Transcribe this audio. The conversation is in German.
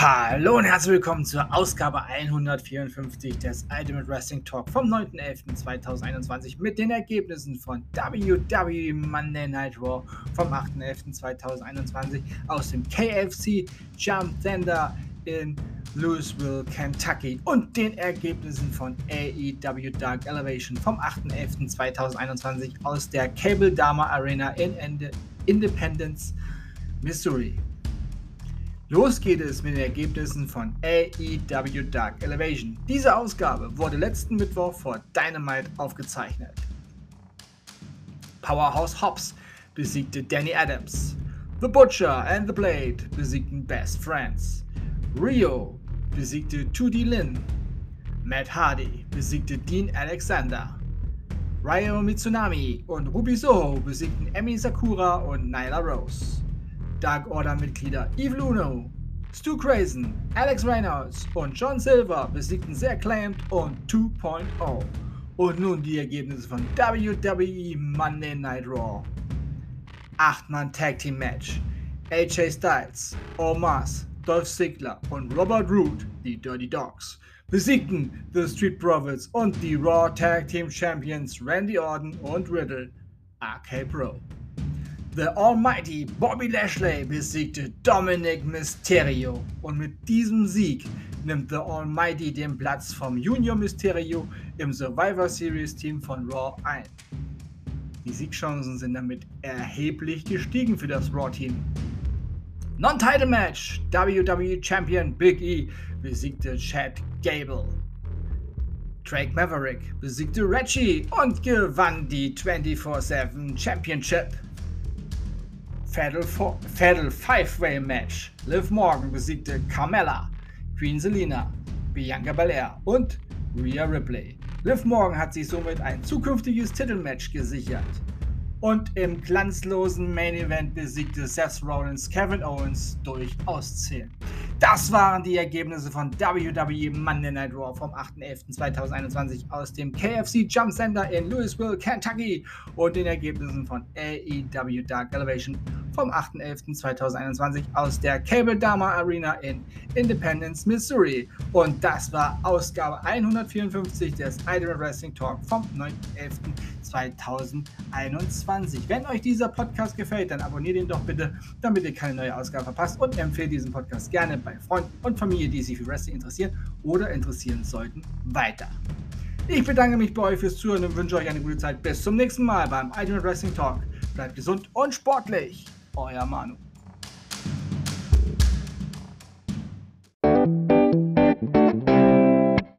Hallo und herzlich willkommen zur Ausgabe 154 des Ultimate Wrestling Talk vom 9.11.2021 mit den Ergebnissen von WWE Monday Night Raw vom 8.11.2021 aus dem KFC Jump Thunder in Louisville, Kentucky und den Ergebnissen von AEW Dark Elevation vom 8.11.2021 aus der Cable Dama Arena in Independence, Missouri. Los geht es mit den Ergebnissen von AEW Dark Elevation. Diese Ausgabe wurde letzten Mittwoch vor Dynamite aufgezeichnet. Powerhouse Hobbs besiegte Danny Adams. The Butcher and the Blade besiegten Best Friends. Rio besiegte 2D Lin. Matt Hardy besiegte Dean Alexander. Ryo Mitsunami und Ruby Soho besiegten Emi Sakura und Nyla Rose. Dark Order-Mitglieder Evil Uno, Stu Crazen, Alex Reynolds und John Silver besiegten The Acclaimed und 2.0. Und nun die Ergebnisse von WWE Monday Night Raw. 8-Mann Tag Team Match. AJ Styles, Omos, Dolph Ziggler und Robert Root, die Dirty Dogs, besiegten The Street Profits und die Raw Tag Team Champions Randy Orton und Riddle, RK Pro. The Almighty Bobby Lashley besiegte Dominic Mysterio und mit diesem Sieg nimmt The Almighty den Platz vom Junior Mysterio im Survivor Series Team von Raw ein. Die Siegchancen sind damit erheblich gestiegen für das Raw Team. Non-Title Match: WWE Champion Big E besiegte Chad Gable. Drake Maverick besiegte Reggie und gewann die 24-7 Championship. Fatal, Fatal Five-Way Match. Liv Morgan besiegte Carmella, Queen Selina, Bianca Belair und Rhea Ripley. Liv Morgan hat sich somit ein zukünftiges Titelmatch gesichert. Und im glanzlosen Main Event besiegte Seth Rollins Kevin Owens durch Auszählen. Das waren die Ergebnisse von WWE Monday Night Raw vom 8.11.2021 aus dem KFC Jump Center in Louisville, Kentucky und den Ergebnissen von AEW Dark Elevation vom 8.11.2021 aus der Cable Dama Arena in Independence, Missouri. Und das war Ausgabe 154 des Idol Wrestling Talk vom 9.11.2021. Wenn euch dieser Podcast gefällt, dann abonniert ihn doch bitte, damit ihr keine neue Ausgabe verpasst und empfehlt diesen Podcast gerne bei Freunden und Familie, die sich für Wrestling interessieren oder interessieren sollten, weiter. Ich bedanke mich bei euch fürs Zuhören und wünsche euch eine gute Zeit. Bis zum nächsten Mal beim Ultimate Wrestling Talk. Bleibt gesund und sportlich. あいやまの